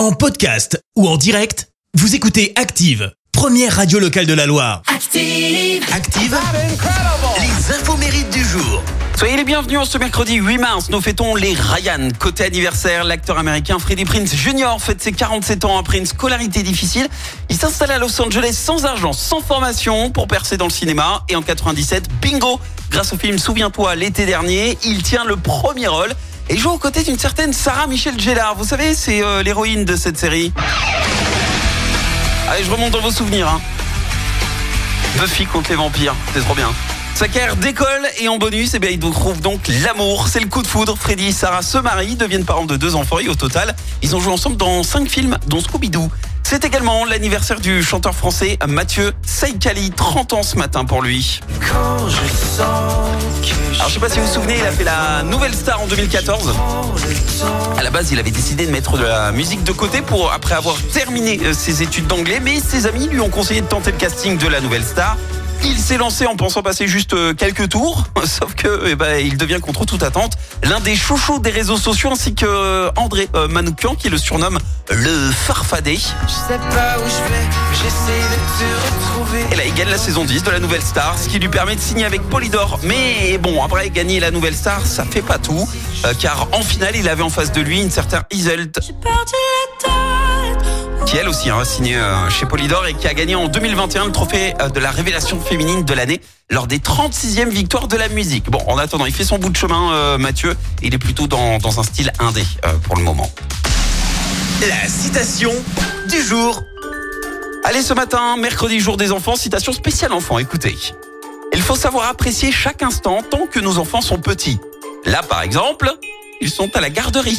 En podcast ou en direct, vous écoutez Active, première radio locale de la Loire. Active. Active, les infos mérites du jour. Soyez les bienvenus en ce mercredi 8 mars. Nous fêtons les Ryan. Côté anniversaire, l'acteur américain Freddie Prince Jr. fête ses 47 ans après une scolarité difficile. Il s'installe à Los Angeles sans argent, sans formation pour percer dans le cinéma. Et en 97, bingo Grâce au film Souviens-toi l'été dernier, il tient le premier rôle et joue aux côtés d'une certaine Sarah Michelle Gellar. Vous savez, c'est euh, l'héroïne de cette série. Allez, je remonte dans vos souvenirs. Hein. Buffy contre les vampires, c'est trop bien. Sa carrière décolle et en bonus, eh bien, il trouve donc l'amour. C'est le coup de foudre. Freddy et Sarah se marient, deviennent parents de deux enfants et au total, ils ont joué ensemble dans cinq films, dont Scooby-Doo. C'est également l'anniversaire du chanteur français Mathieu Saïkali, 30 ans ce matin pour lui. Alors je sais pas si vous vous souvenez, il a fait la nouvelle star en 2014. À la base, il avait décidé de mettre de la musique de côté pour après avoir terminé euh, ses études d'anglais, mais ses amis lui ont conseillé de tenter le casting de la nouvelle star. Il s'est lancé en pensant passer juste euh, quelques tours, sauf que eh ben, il devient contre toute attente l'un des chouchous des réseaux sociaux ainsi que euh, André euh, Manoukian qui le surnomme le farfadé. Je sais pas où je vais, mais j'essaie de te retrouver. Et là, il gagne la saison 10 de la Nouvelle Star, ce qui lui permet de signer avec Polydor. Mais bon, après gagner la Nouvelle Star, ça fait pas tout, car en finale, il avait en face de lui une certaine Iselt, J'ai perdu la tête. Aussi hein, a signé euh, chez Polydor et qui a gagné en 2021 le trophée euh, de la révélation féminine de l'année lors des 36e victoires de la musique. Bon, en attendant, il fait son bout de chemin, euh, Mathieu. Il est plutôt dans, dans un style indé pour le moment. La citation du jour. Allez, ce matin, mercredi, jour des enfants, citation spéciale enfant, écoutez. Il faut savoir apprécier chaque instant tant que nos enfants sont petits. Là, par exemple, ils sont à la garderie.